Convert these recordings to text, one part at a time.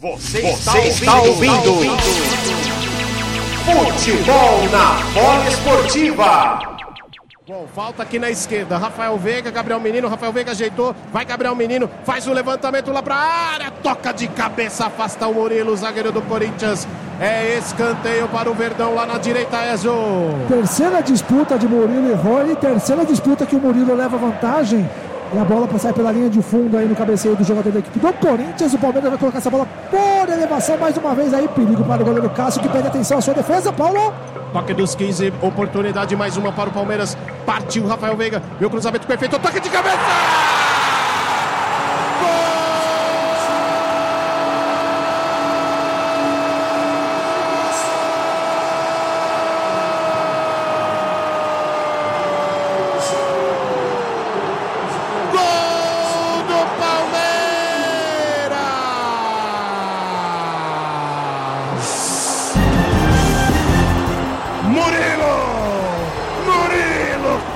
Você, Você está, ouvindo, ouvindo. Futebol na bola esportiva. Bom, falta aqui na esquerda. Rafael Veiga, Gabriel Menino. Rafael Veiga ajeitou. Vai Gabriel Menino. Faz o levantamento lá pra área. Toca de cabeça, afasta o Murilo, zagueiro do Corinthians. É escanteio para o Verdão lá na direita, Ezo. Terceira disputa de Murilo e Rony. Terceira disputa que o Murilo leva vantagem. E a bola sair pela linha de fundo aí no cabeceio do jogador da equipe do Corinthians. O Palmeiras vai colocar essa bola por elevação mais uma vez aí. Perigo para o goleiro Cássio que pede atenção à sua defesa. Paulo. Toque dos 15, oportunidade mais uma para o Palmeiras. Partiu Rafael Veiga. Meu cruzamento perfeito. Toque de cabeça!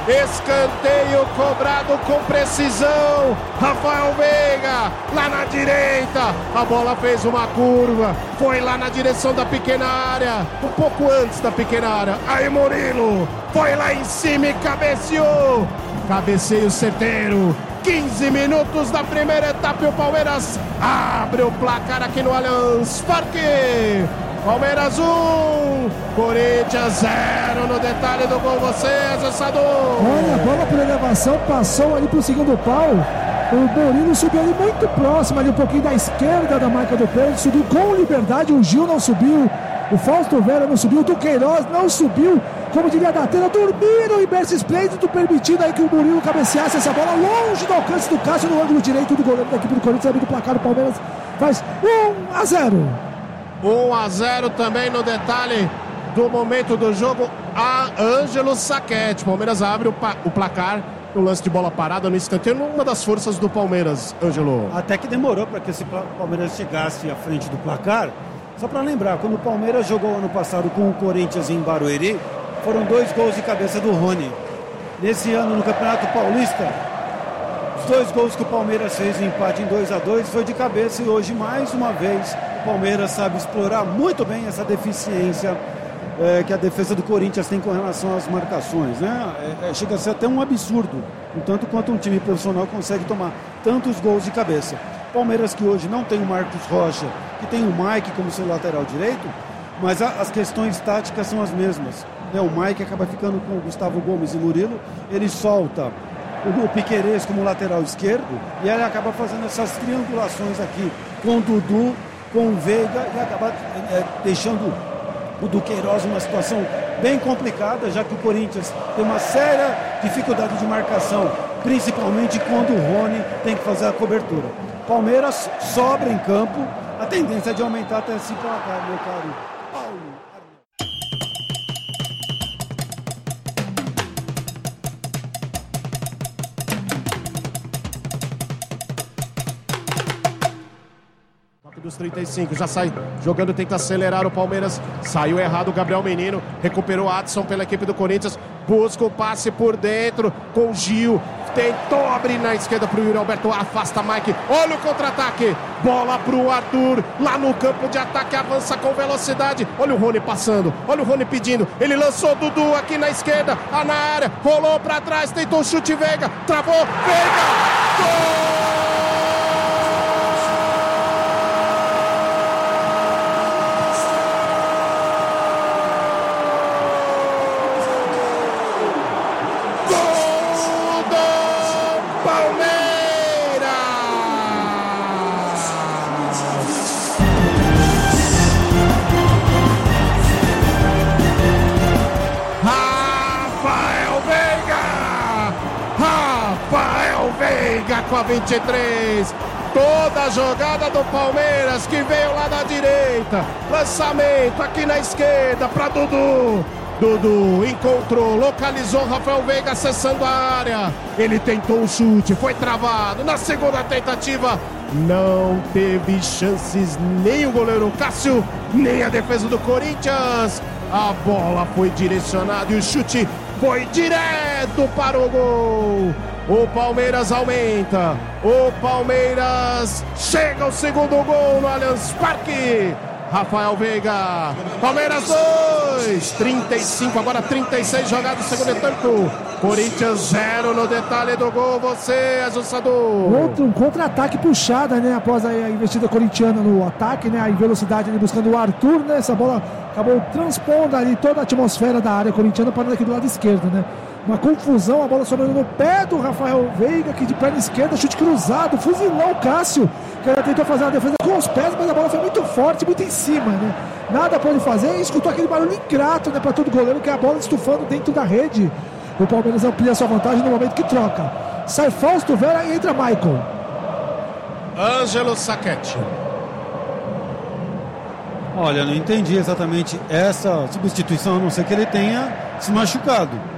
Escanteio cobrado com precisão. Rafael Veiga lá na direita. A bola fez uma curva. Foi lá na direção da pequena área. Um pouco antes da pequena área. Aí Murilo foi lá em cima e cabeceou. Cabeceio certeiro. 15 minutos da primeira etapa e o Palmeiras abre o placar aqui no Allianz Parque. Palmeiras 1, um, Corinthians 0 no detalhe do gol. Você, Gessador. Olha, a bola por elevação passou ali pro segundo pau. O Murilo subiu ali muito próximo, ali um pouquinho da esquerda da marca do pênalti. Subiu com liberdade. O Gil não subiu. O Fausto Vera não subiu. O Duqueiroz não subiu. Como diria da tela, dormiram em berço esplêndido, permitindo aí que o Murilo cabeceasse essa bola longe do alcance do Cássio no ângulo direito do goleiro da equipe do Corinthians. Abrindo o placar, o Palmeiras faz 1 a 0. 1 a 0 também no detalhe do momento do jogo. A Ângelo Saquete. Palmeiras abre o, o placar no lance de bola parada no instante. Uma das forças do Palmeiras, Ângelo. Até que demorou para que esse Palmeiras chegasse à frente do placar. Só para lembrar, quando o Palmeiras jogou ano passado com o Corinthians em Barueri, foram dois gols de cabeça do Rony. Nesse ano, no Campeonato Paulista, os dois gols que o Palmeiras fez em empate em 2 a 2 foi de cabeça e hoje, mais uma vez, o Palmeiras sabe explorar muito bem essa deficiência é, que a defesa do Corinthians tem com relação às marcações. Né? É, é, chega a ser até um absurdo, tanto quanto um time profissional consegue tomar tantos gols de cabeça. Palmeiras que hoje não tem o Marcos Rocha, que tem o Mike como seu lateral direito, mas a, as questões táticas são as mesmas. Né? O Mike acaba ficando com o Gustavo Gomes e Murilo, ele solta o, Piquerez como lateral esquerdo e ele acaba fazendo essas triangulações aqui com o Dudu com o Veiga e acabar é, deixando o Duqueiroz numa situação bem complicada, já que o Corinthians tem uma séria dificuldade de marcação, principalmente quando o Rony tem que fazer a cobertura. Palmeiras sobra em campo, a tendência é de aumentar até esse placar, meu caro Paulo. Dos 35, já sai jogando, tenta acelerar o Palmeiras, saiu errado o Gabriel Menino, recuperou Adson pela equipe do Corinthians, busca o passe por dentro com o Gil, tentou abrir na esquerda para o Yuri Alberto, afasta Mike, olha o contra-ataque, bola para o Arthur, lá no campo de ataque, avança com velocidade, olha o Rony passando, olha o Rony pedindo, ele lançou Dudu aqui na esquerda, na área, rolou para trás, tentou o chute Veiga, travou, Veiga, gol! Com a 23. Toda a jogada do Palmeiras que veio lá da direita. Lançamento aqui na esquerda para Dudu. Dudu encontrou, localizou Rafael Veiga acessando a área. Ele tentou o chute, foi travado. Na segunda tentativa, não teve chances nem o goleiro Cássio, nem a defesa do Corinthians. A bola foi direcionada e o chute foi direto para o gol. O Palmeiras aumenta. O Palmeiras chega ao segundo gol no Allianz Parque. Rafael Veiga. Palmeiras 2. 35, agora 36 jogados segundo tempo. Corinthians 0 no detalhe do gol. Você, ajustador. Outro um contra-ataque puxada, né? Após a investida corintiana no ataque, né? Em velocidade ali buscando o Arthur, né? Essa bola acabou transpondo ali toda a atmosfera da área corintiana parando aqui do lado esquerdo, né? Uma confusão, a bola sobrando no pé do Rafael Veiga, que de perna esquerda, chute cruzado, fuzilou o Cássio, que ele tentou fazer uma defesa com os pés, mas a bola foi muito forte, muito em cima, né? Nada pôde fazer e escutou aquele barulho ingrato, né, para todo goleiro, que é a bola estufando dentro da rede. O Palmeiras amplia sua vantagem no momento que troca. Sai Fausto Vera e entra Michael. Ângelo Saquete. Olha, não entendi exatamente essa substituição, a não ser que ele tenha se machucado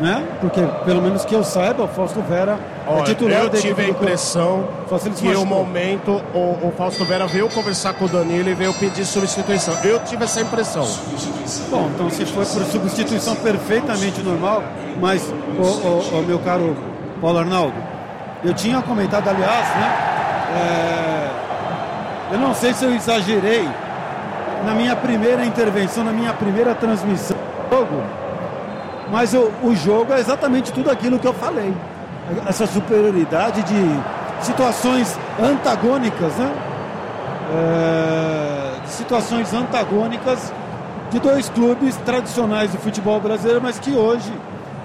né? Porque, pelo menos que eu saiba, o Fausto Vera é Olha, é titular Eu tive a impressão que o momento o, o Fausto Vera veio conversar com o Danilo e veio pedir substituição. Eu tive essa impressão. Bom, então se foi por substituição perfeitamente normal, mas, o, o, o meu caro Paulo Arnaldo, eu tinha comentado, aliás, né? É, eu não sei se eu exagerei na minha primeira intervenção, na minha primeira transmissão do jogo mas o, o jogo é exatamente tudo aquilo que eu falei. Essa superioridade de situações antagônicas, né? É, situações antagônicas de dois clubes tradicionais do futebol brasileiro, mas que hoje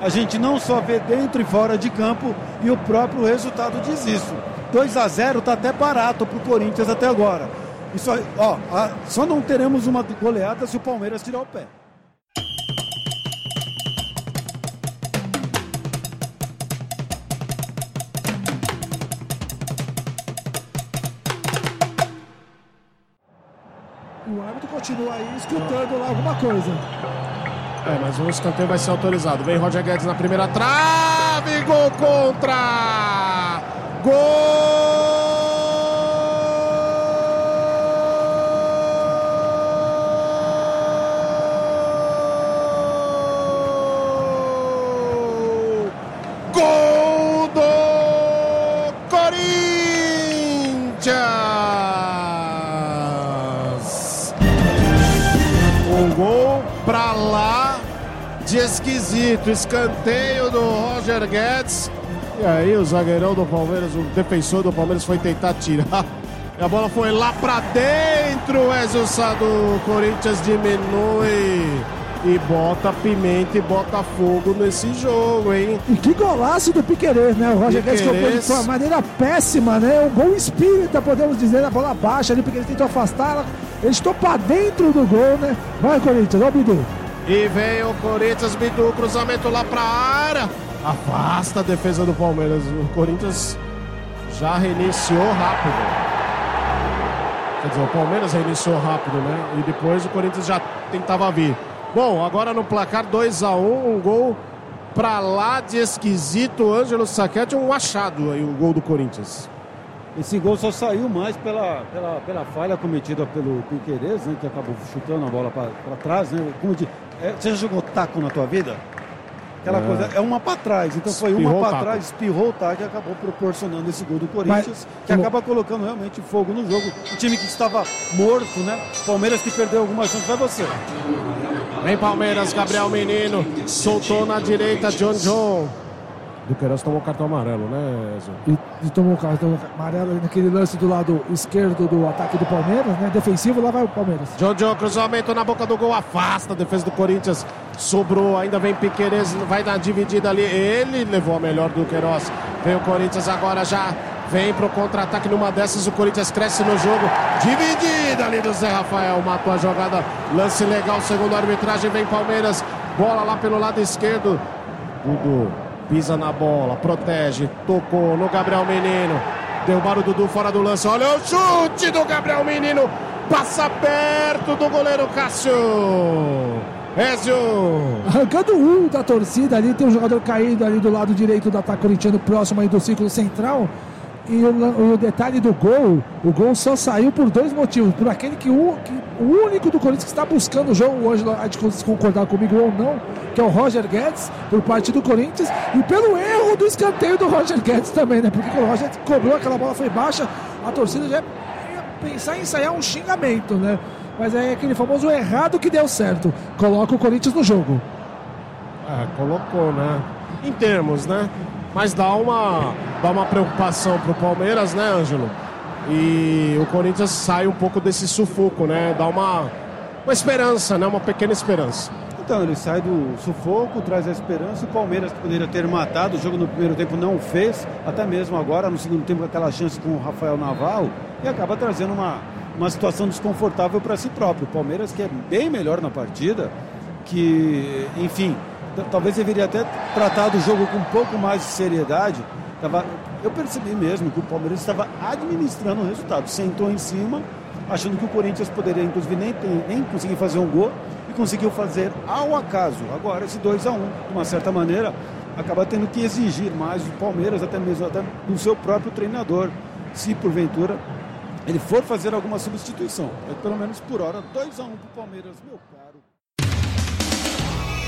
a gente não só vê dentro e fora de campo e o próprio resultado diz isso. 2 a 0 está até barato para o Corinthians até agora. Isso, ó, só não teremos uma goleada se o Palmeiras tirar o pé. Continua aí escutando lá alguma coisa. É, mas o escanteio vai ser autorizado. Vem Roger Guedes na primeira trave, gol contra! Gol! Esquisito. Escanteio do Roger Guedes. E aí o zagueirão do Palmeiras, o defensor do Palmeiras foi tentar tirar. E a bola foi lá pra dentro. O Ezio do Corinthians diminui. E bota pimenta e bota fogo nesse jogo, hein? E que golaço do Piquerez, né? O Roger Guedes foi de uma maneira péssima, né? Um bom espírita, podemos dizer, a bola baixa ali, o Piquerez tentou afastar. Ele estou pra dentro do gol, né? Vai, Corinthians, ó, Bidu. E vem o Corinthians, Bidu, cruzamento lá pra área. Afasta a defesa do Palmeiras. O Corinthians já reiniciou rápido. Quer dizer, o Palmeiras reiniciou rápido, né? E depois o Corinthians já tentava vir. Bom, agora no placar 2 a 1 um, um gol pra lá de esquisito. Ângelo Saquete, um achado aí, o gol do Corinthians. Esse gol só saiu mais pela, pela, pela falha cometida pelo Piqueires, né, que acabou chutando a bola para trás. Né, como de, é, você já jogou taco na tua vida? Aquela é. coisa, é uma para trás. Então foi espirrou uma para trás, espirrou o taco e acabou proporcionando esse gol do Corinthians, Mas, que acaba colocando realmente fogo no jogo. O time que estava morto, né? Palmeiras que perdeu alguma chance. Vai você. Vem Palmeiras, Gabriel Menino, soltou na direita, John John. Duqueiroz tomou cartão amarelo, né, Ezio? E, tomou cartão amarelo naquele lance do lado esquerdo do ataque do Palmeiras, né? Defensivo, lá vai o Palmeiras. John John, cruzamento na boca do gol, afasta a defesa do Corinthians. Sobrou, ainda vem Piqueires, vai dar dividida ali. Ele levou a melhor do Queiroz. Vem o Corinthians agora já. Vem pro contra-ataque numa dessas, o Corinthians cresce no jogo. Dividida ali do Zé Rafael, matou a jogada. Lance legal, segundo a arbitragem, vem Palmeiras. Bola lá pelo lado esquerdo. Dudu Pisa na bola, protege, tocou no Gabriel Menino. Derrubaram o Dudu fora do lance. Olha o chute do Gabriel Menino. Passa perto do goleiro Cássio. Ézio. Arrancando um da torcida ali, tem um jogador caído ali do lado direito do ataque corintiano, próximo aí do círculo central. E o, o, detalhe do gol, o gol só saiu por dois motivos. Por aquele que o, que, o único do Corinthians que está buscando o jogo, hoje a de concordar comigo ou não, que é o Roger Guedes, por parte do Corinthians, e pelo erro do escanteio do Roger Guedes também, né? Porque o Roger cobrou, aquela bola foi baixa, a torcida já ia pensar em ensaiar um xingamento, né? Mas é aquele famoso errado que deu certo. Coloca o Corinthians no jogo. É, colocou, né? Em termos, né? Mas dá uma, dá uma preocupação pro Palmeiras, né, Ângelo? E o Corinthians sai um pouco desse sufoco, né? Dá uma, uma esperança, né? Uma pequena esperança. Então, ele sai do sufoco, traz a esperança. O Palmeiras poderia ter matado, o jogo no primeiro tempo não fez, até mesmo agora, no segundo tempo, aquela chance com o Rafael Naval, e acaba trazendo uma, uma situação desconfortável para si próprio. O Palmeiras, que é bem melhor na partida, que, enfim, talvez deveria até tratar do jogo com um pouco mais de seriedade. Tava, eu percebi mesmo que o Palmeiras estava administrando o resultado, sentou em cima, achando que o Corinthians poderia, inclusive, nem, nem conseguir fazer um gol e conseguiu fazer ao acaso. Agora, esse 2 a 1 um, de uma certa maneira, acaba tendo que exigir mais do Palmeiras, até mesmo até do seu próprio treinador, se porventura ele for fazer alguma substituição. Pelo menos por hora, 2 a 1 um para o Palmeiras, meu caro.